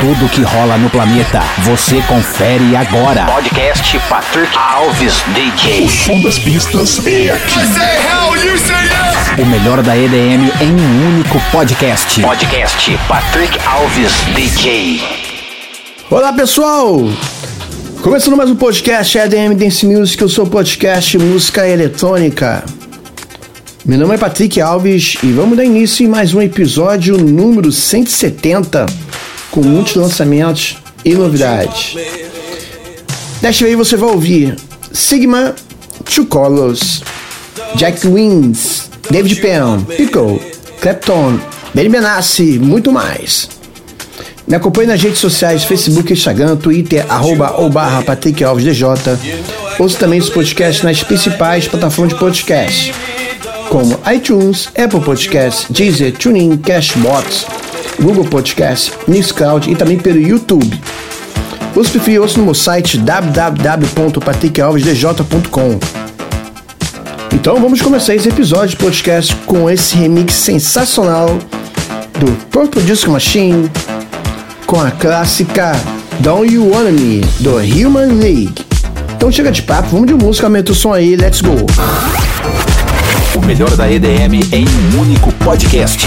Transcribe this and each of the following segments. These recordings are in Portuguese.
Tudo que rola no planeta, você confere agora. Podcast Patrick Alves DJ. Som das pistas é aqui. O melhor da EDM em um único podcast. Podcast Patrick Alves DJ. Olá pessoal! Começando mais um podcast EDM Dance Music, eu sou o podcast Música Eletrônica. Meu nome é Patrick Alves e vamos dar início em mais um episódio número 170 com muitos lançamentos e novidades. Desta vez você vai ouvir Sigma, Two Colors, Jack Wins, David Penn, Pickle, Clapton, Benny Benassi, muito mais. Me acompanhe nas redes sociais, Facebook, Instagram, Twitter, arroba ou barra Patrick Alves DJ. Ouça também esse podcast nas principais plataformas de podcast, como iTunes, Apple Podcasts, Deezer, TuneIn, Cashbox, Google Podcasts, Mixcloud e também pelo YouTube. Ou se preferir, ouça no meu site www.patrickalvesdj.com. Então vamos começar esse episódio de podcast com esse remix sensacional do Purple Disco Machine com a clássica Don't You Wanna Me do Human League. Então chega de papo, vamos de música, aumenta o som aí, let's go! O melhor da EDM em um único podcast.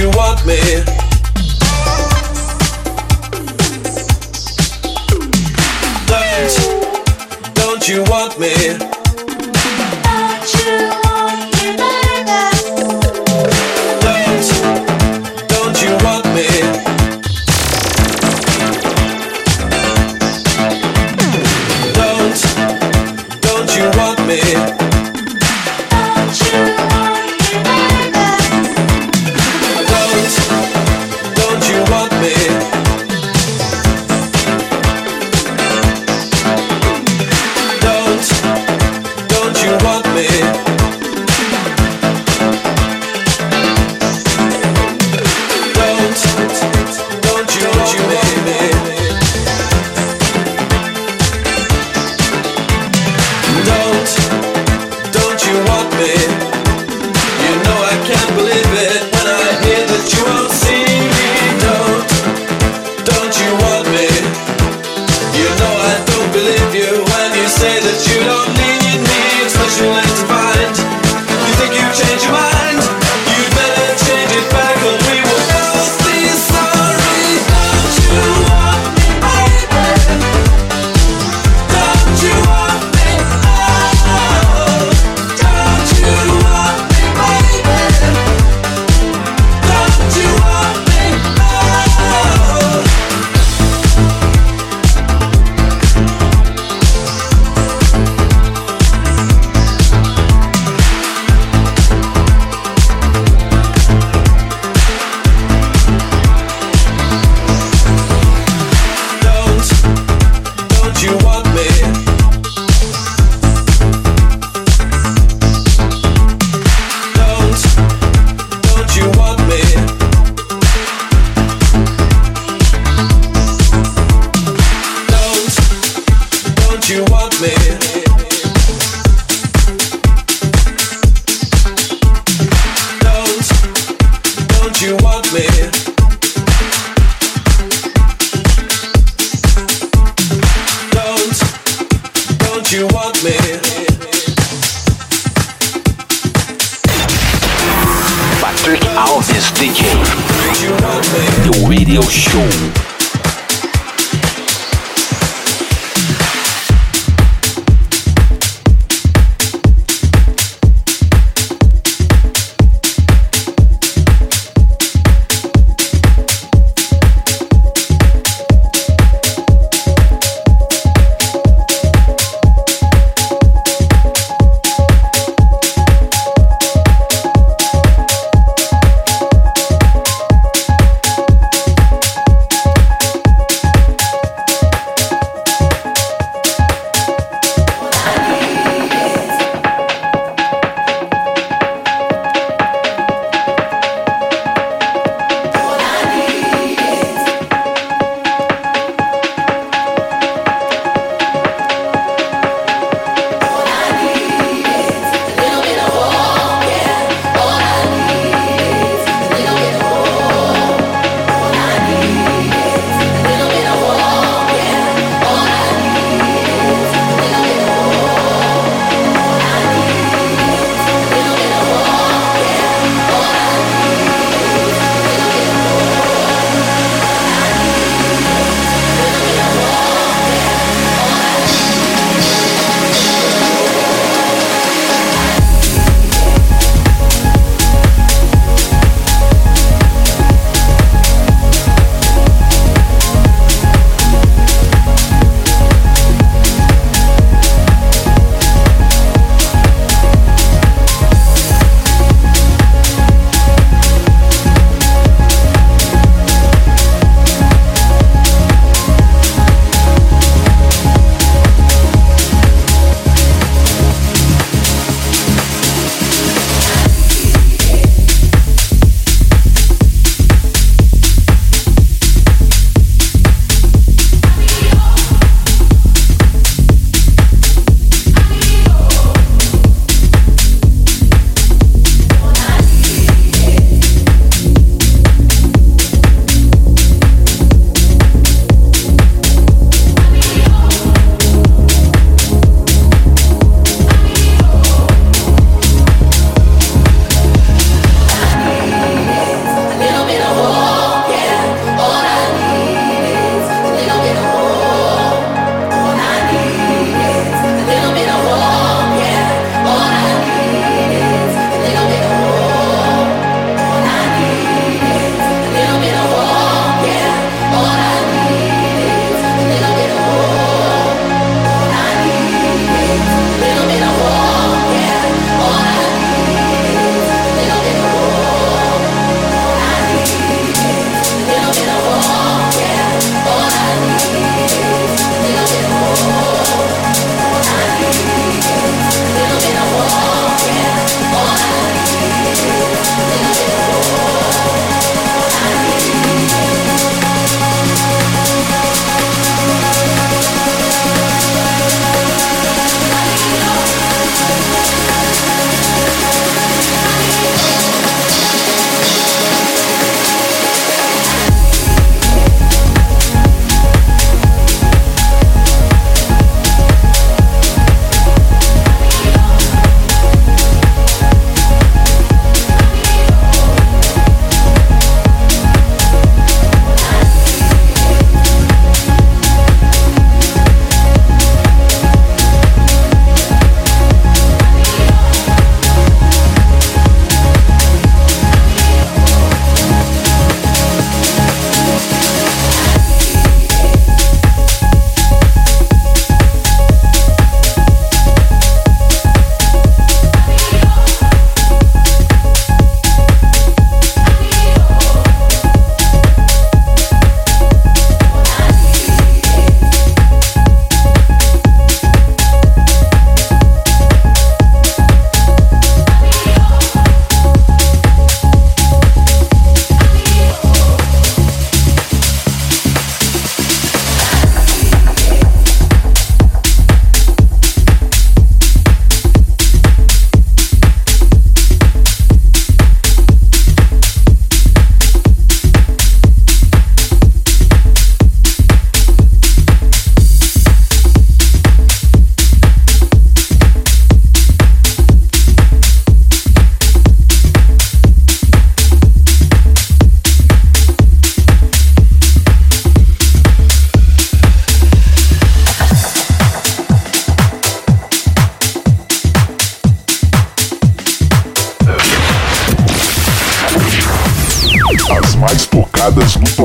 you want me. Don't, don't you want me?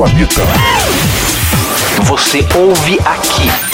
Planeta. Você ouve aqui.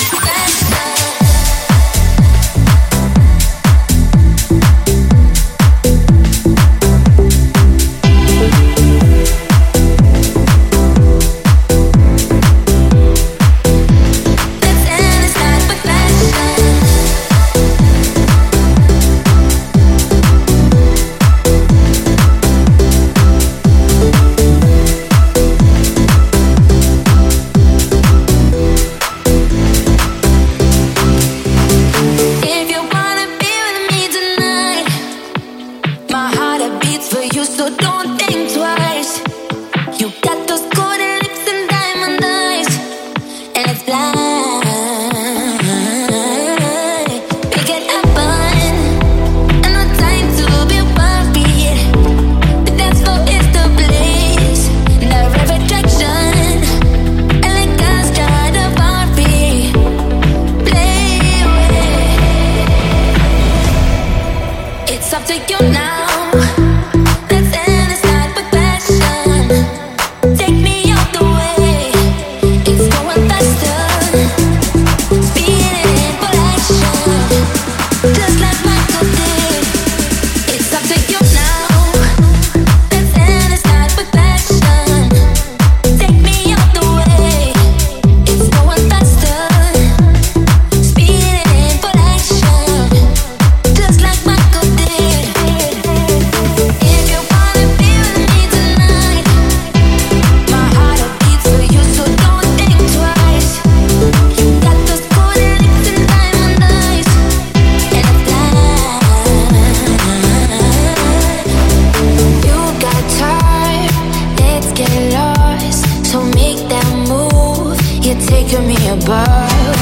taking me above.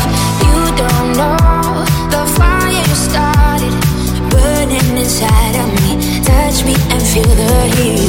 You don't know the fire started burning inside of me. Touch me and feel the heat.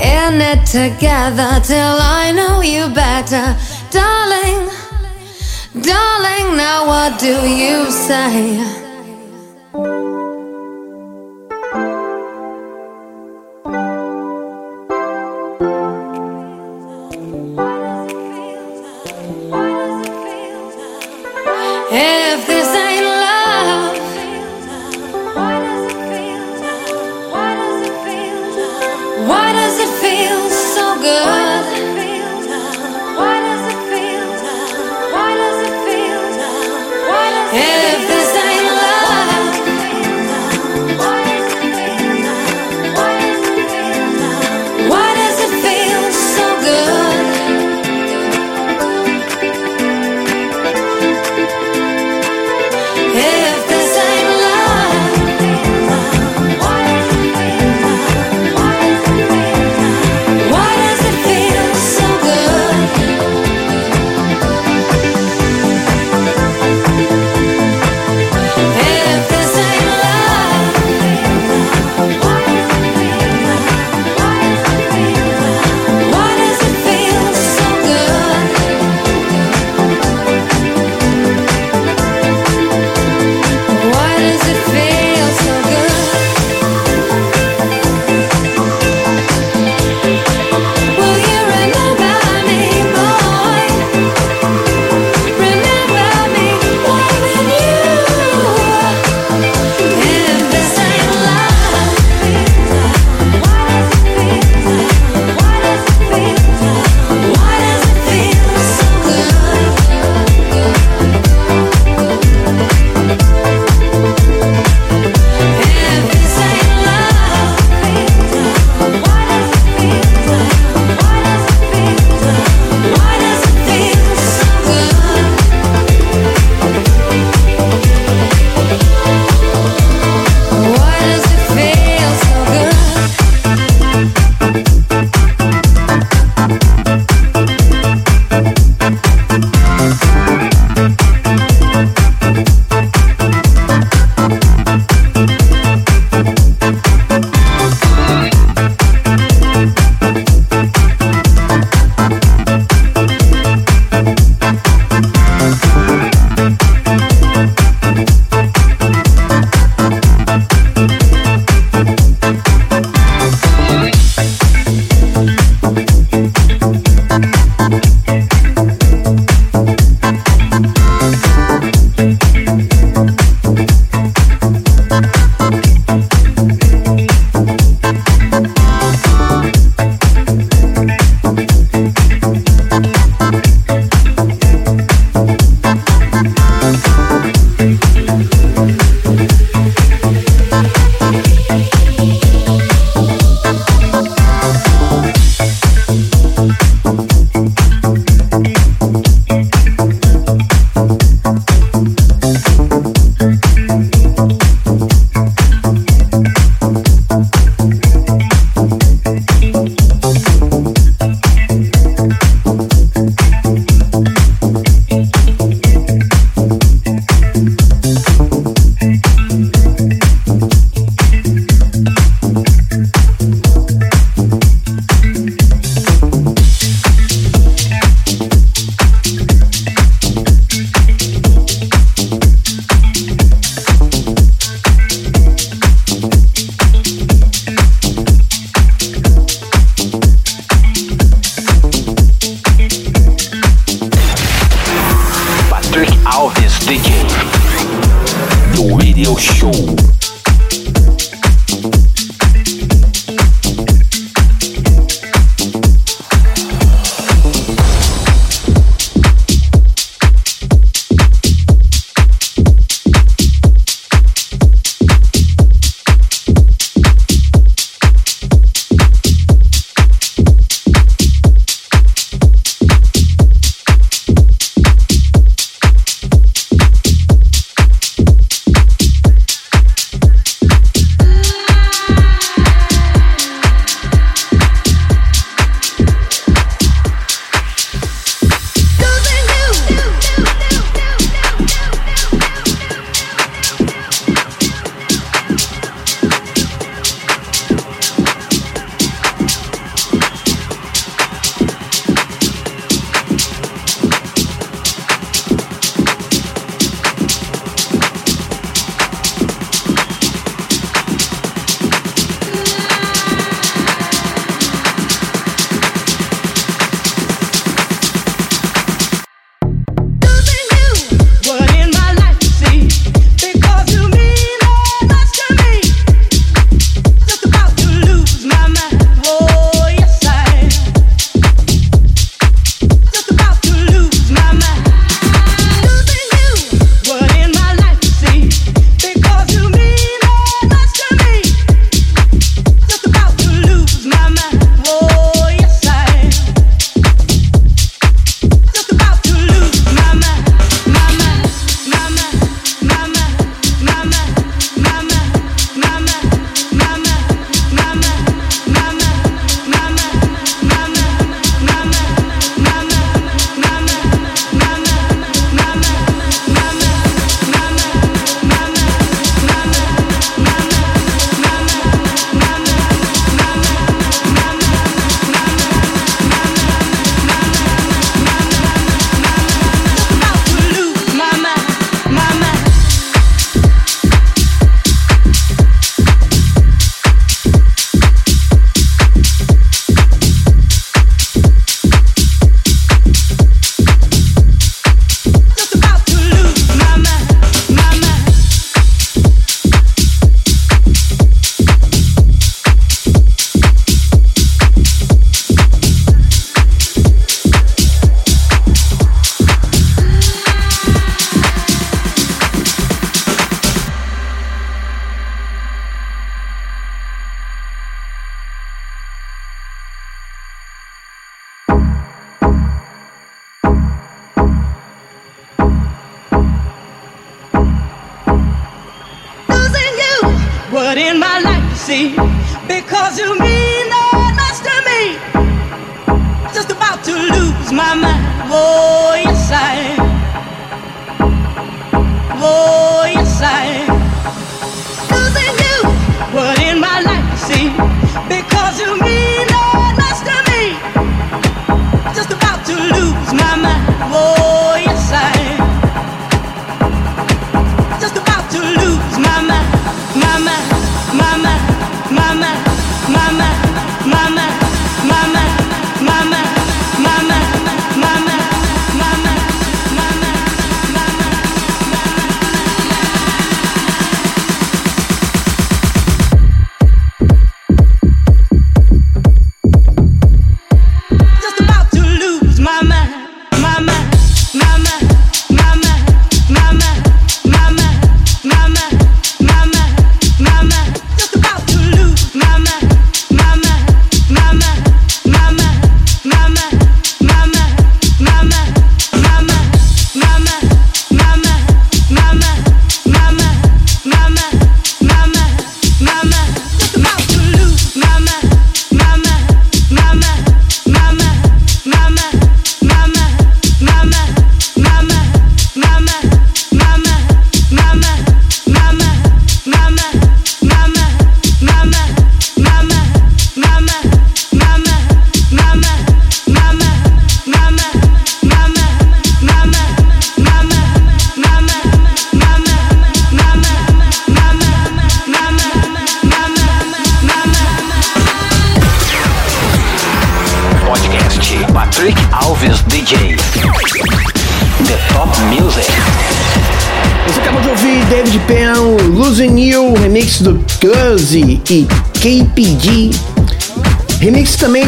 in it together till I know you better, darling. Darling, now what do you say?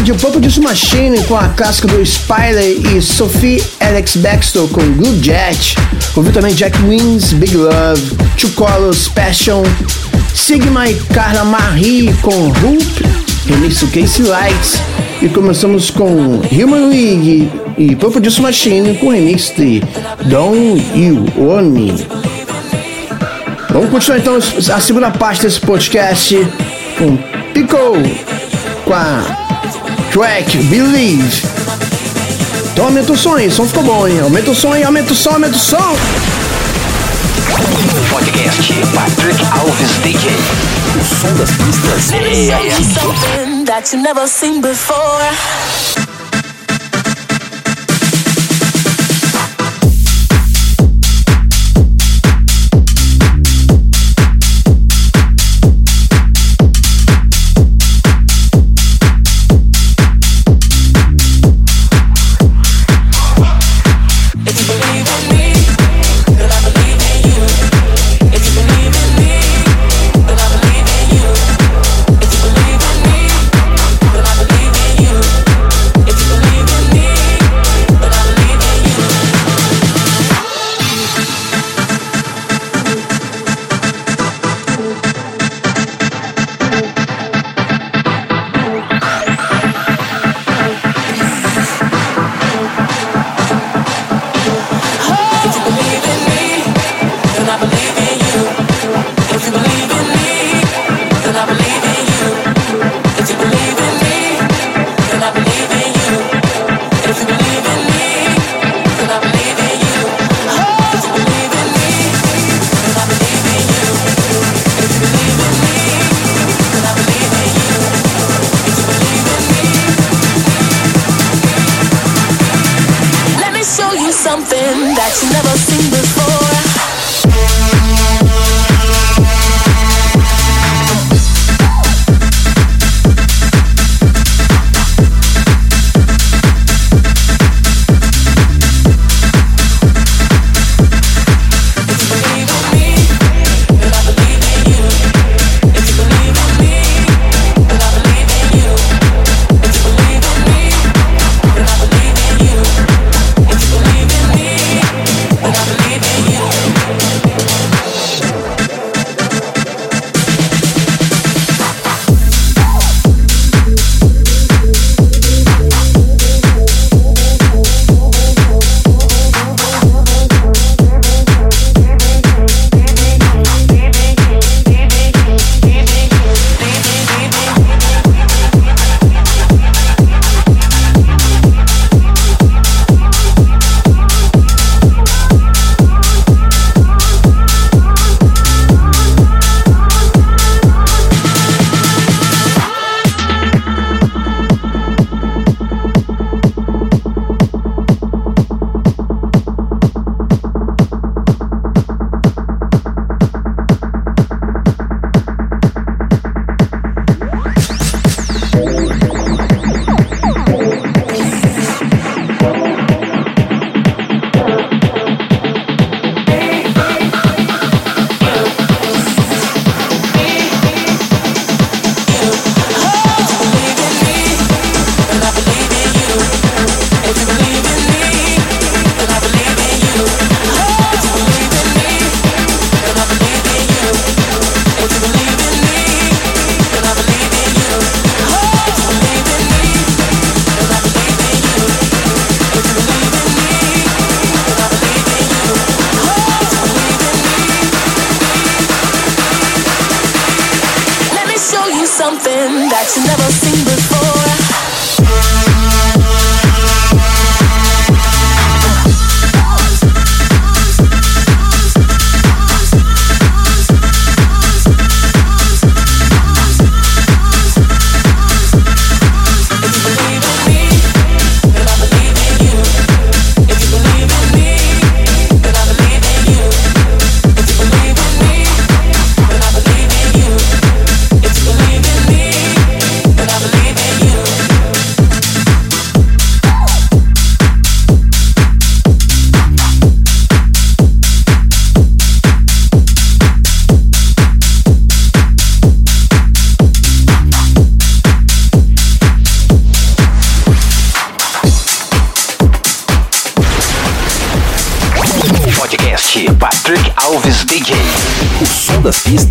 Também de Purple Disco Machine com a clássica do Spyler e Sophie Alex Baxter com Blue Jet. Ouviu também Jack Wins, Big Love, Two Colors, Passion, Sigma e Carla Marie com Hoop, remix Casey Lights. E começamos com Human League e Purple Disco Machine com remix de Don't You Own Me. Vamos continuar então a segunda parte desse podcast com Pico com a track Believe. Então aumenta o som aí, o som ficou bom, hein? Aumenta o som aí, aumenta o som, aumenta o som. Podcast Patrick Alves DJ. O som das pistas é aqui.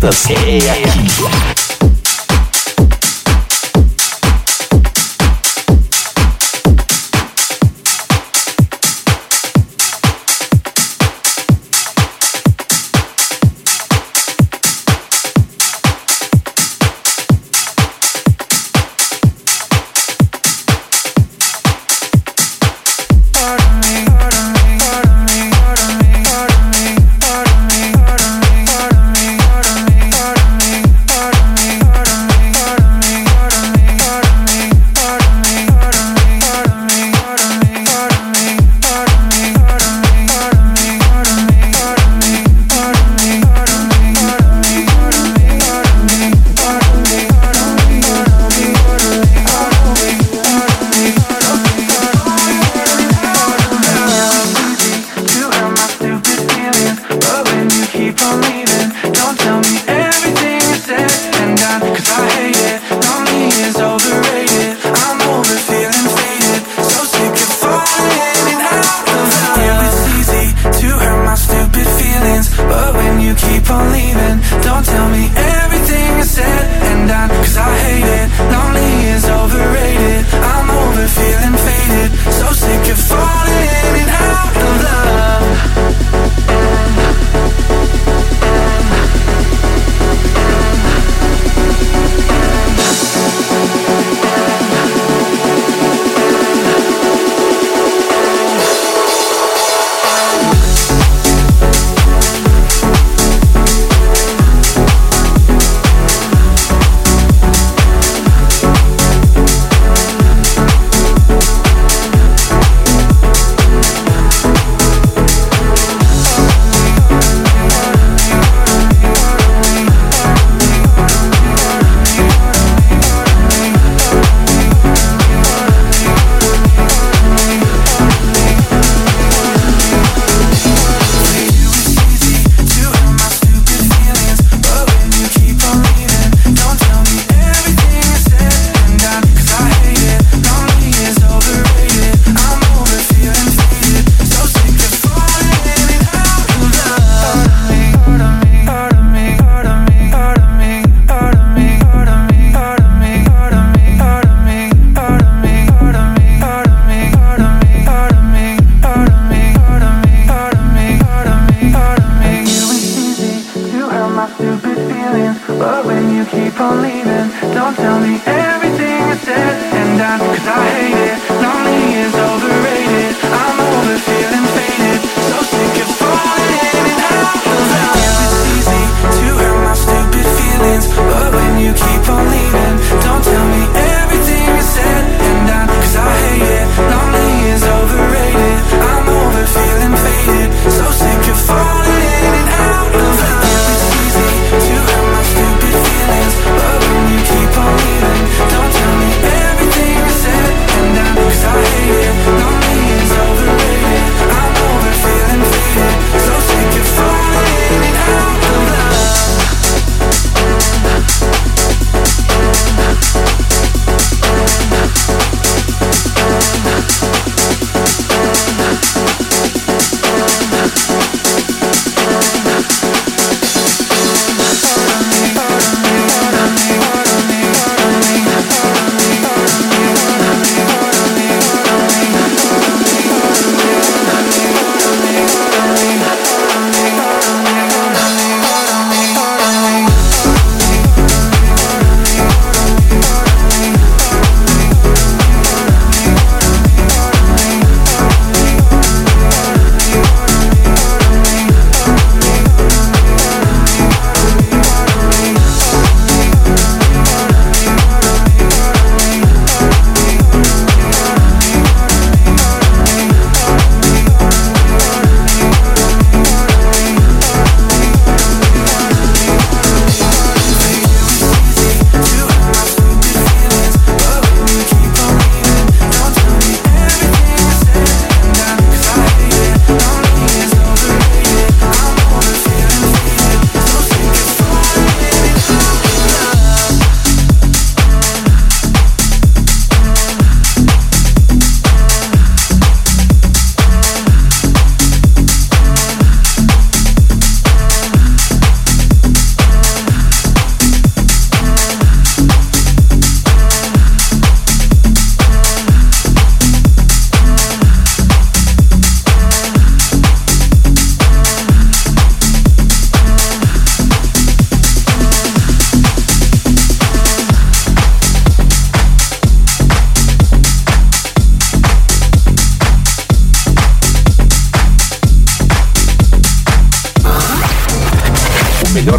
Som das pistas é aqui.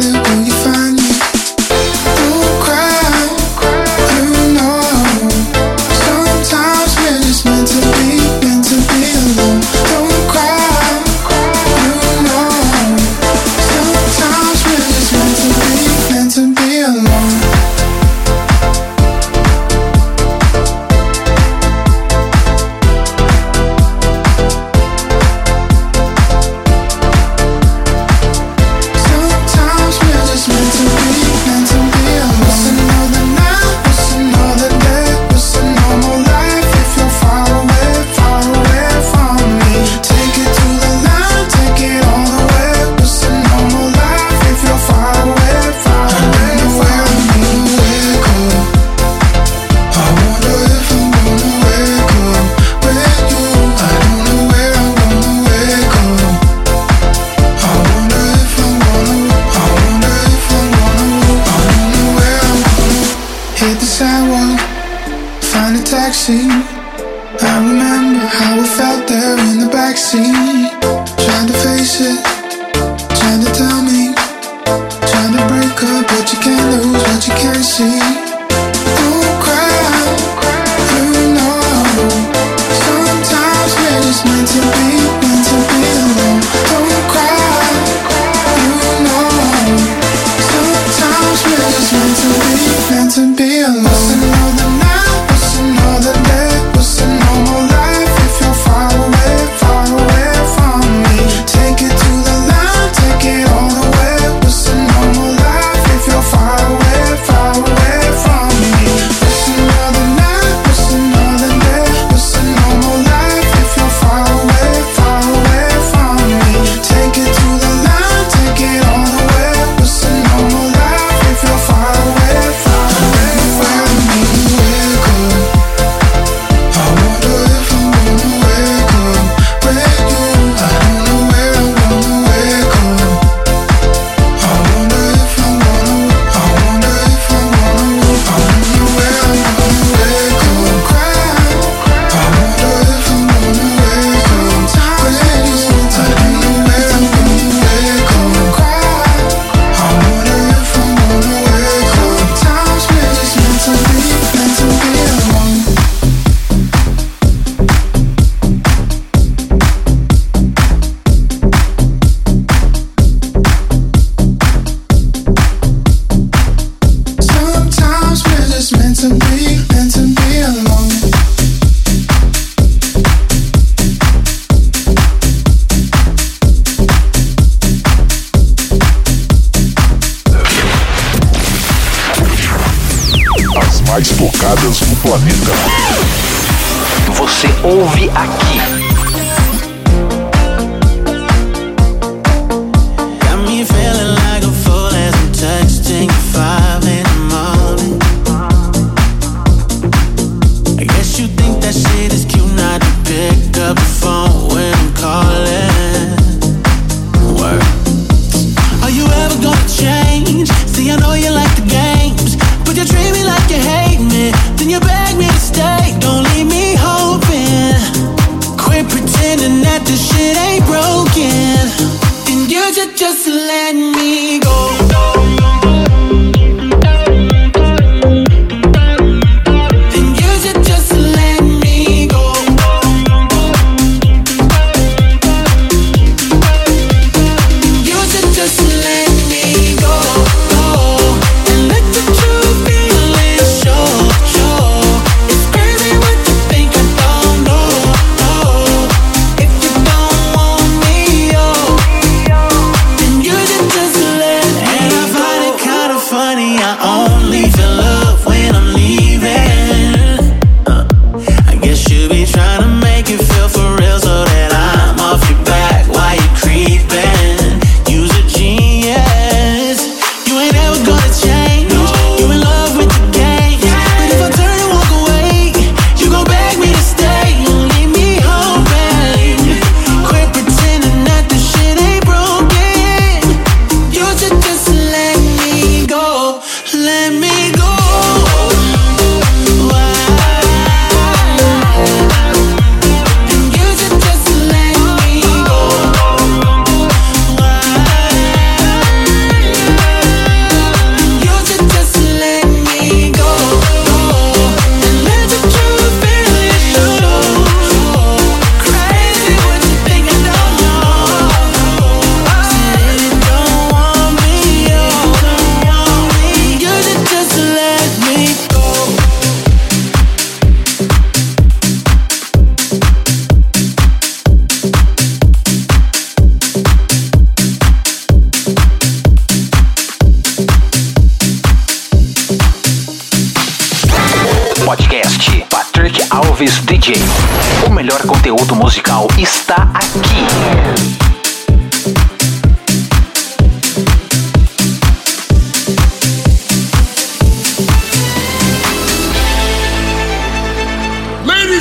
darling, when you find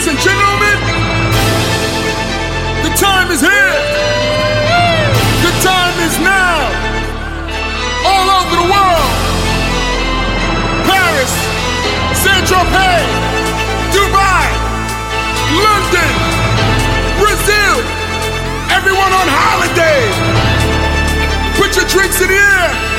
Ladies and gentlemen, the time is here. The time is now. All over the world. Paris, Saint-Tropez, Dubai, London, Brazil. Everyone on holiday. Put your drinks in the air.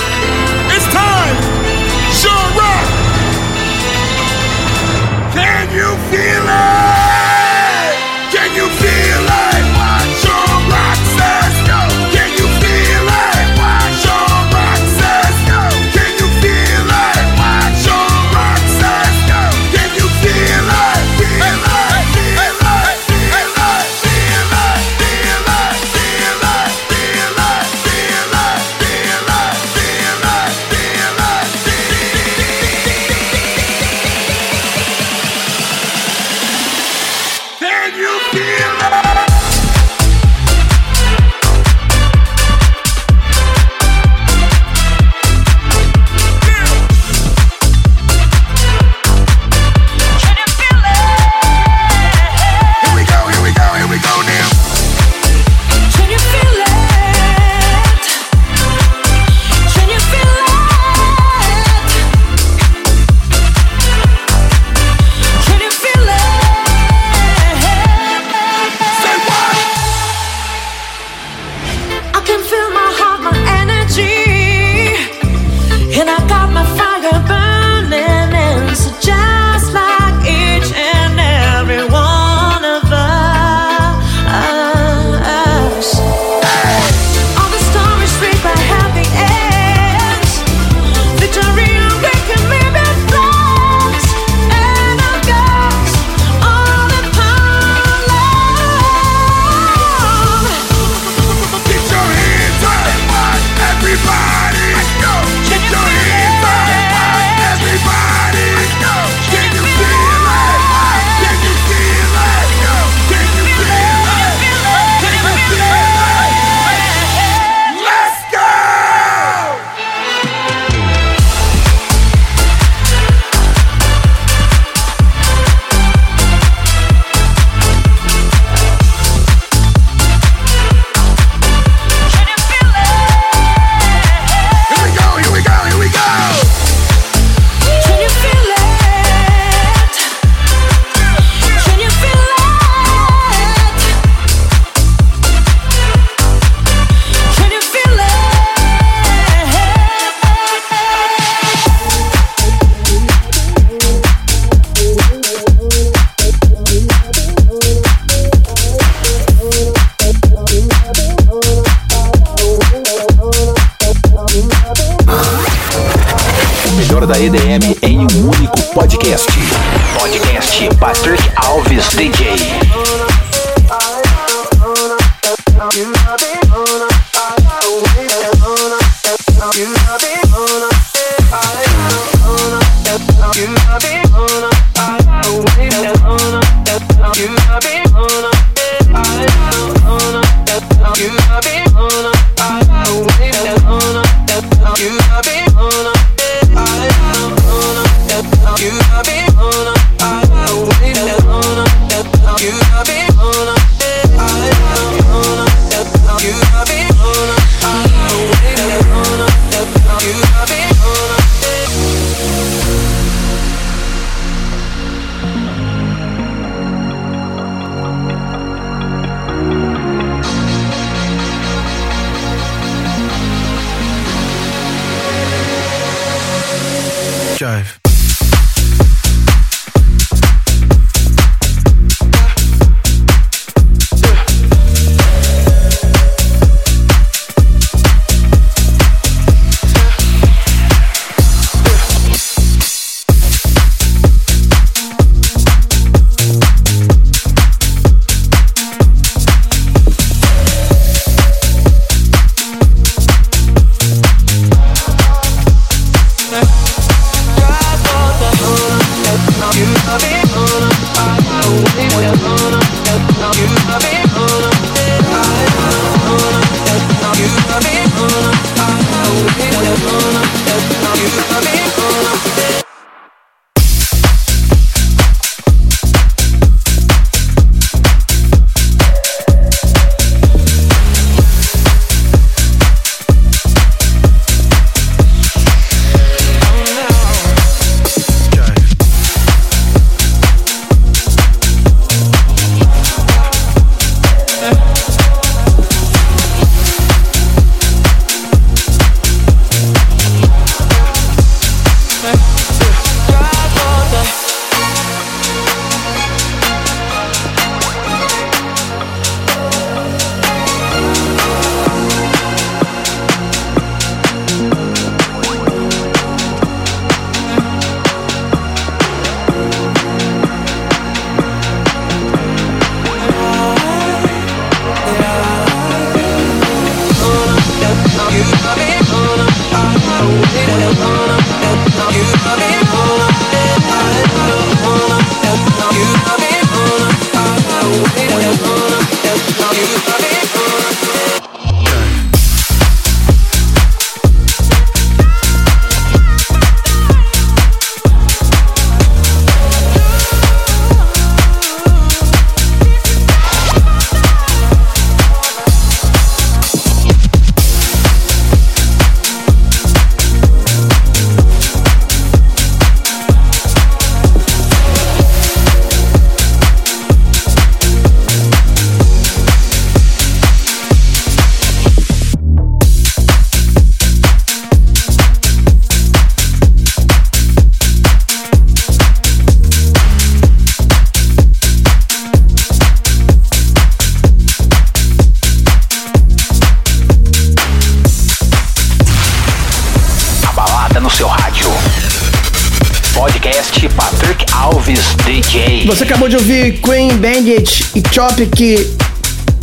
Tropic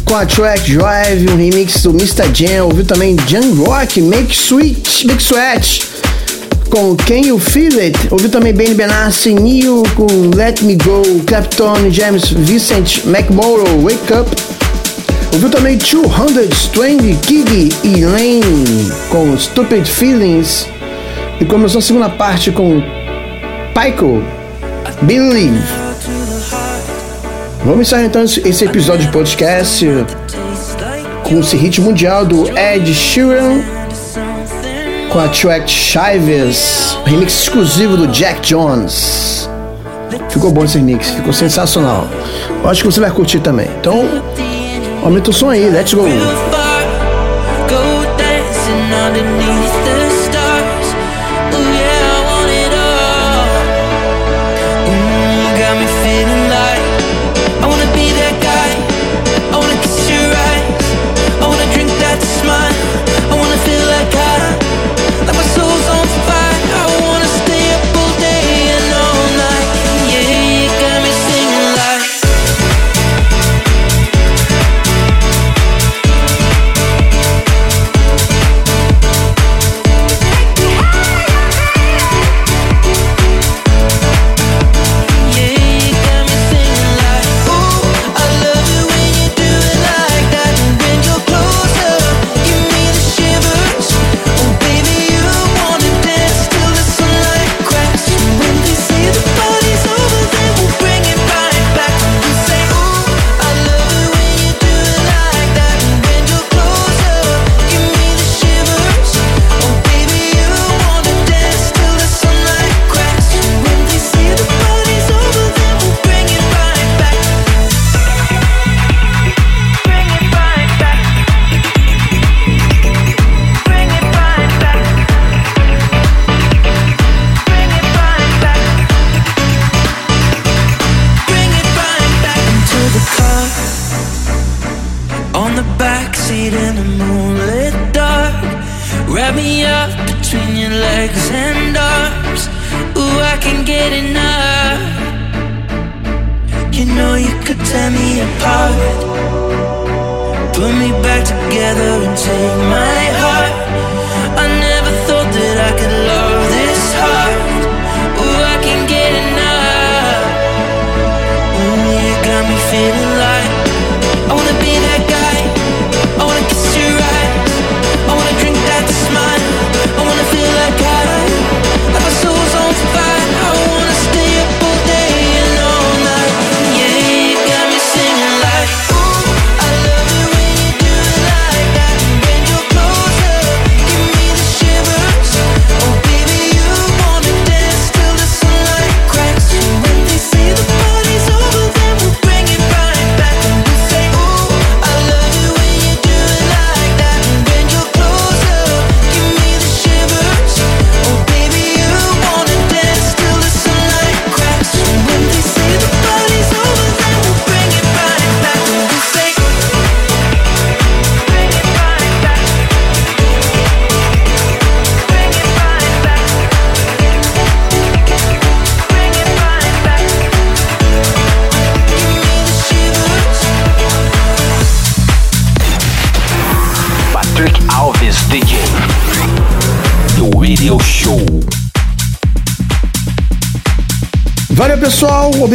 com a track Drive, um remix do Mr. Jam. Ouviu também Jan Rock, Make Sweet, Make Sweat com Can You Feel It. Ouviu também Ben Benassi, Neil com Let Me Go, Clapton, James Vincent, McMorrow, Wake Up. Ouviu também 220, Kiggy e Lane com Stupid Feelings. E começou a segunda parte com Pyco, Believe. Vamos encerrar então esse episódio de podcast com esse hit mundial do Ed Sheeran com a track Chives, remix exclusivo do Jack Jones. Ficou bom esse remix, ficou sensacional. Eu acho que você vai curtir também. Então, aumenta o som aí, let's go.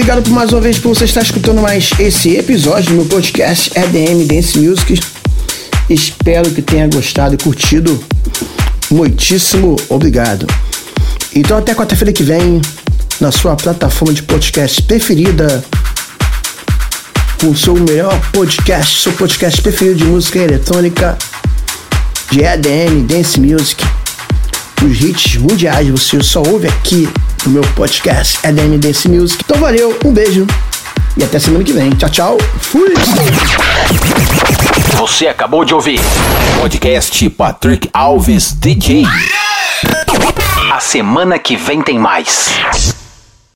obrigado por mais uma vez por você estar escutando mais esse episódio do meu podcast EDM Dance Music. Espero que tenha gostado e curtido. Muitíssimo obrigado. Então até quarta-feira que vem, na sua plataforma de podcast preferida, com o seu melhor podcast, seu podcast preferido de música eletrônica, de EDM, Dance Music, os hits mundiais, você só ouve aqui o meu podcast é DMDC Music. Então valeu, um beijo e até semana que vem. Tchau, tchau. Fui! Você acabou de ouvir podcast Patrick Alves DJ. A semana que vem tem mais.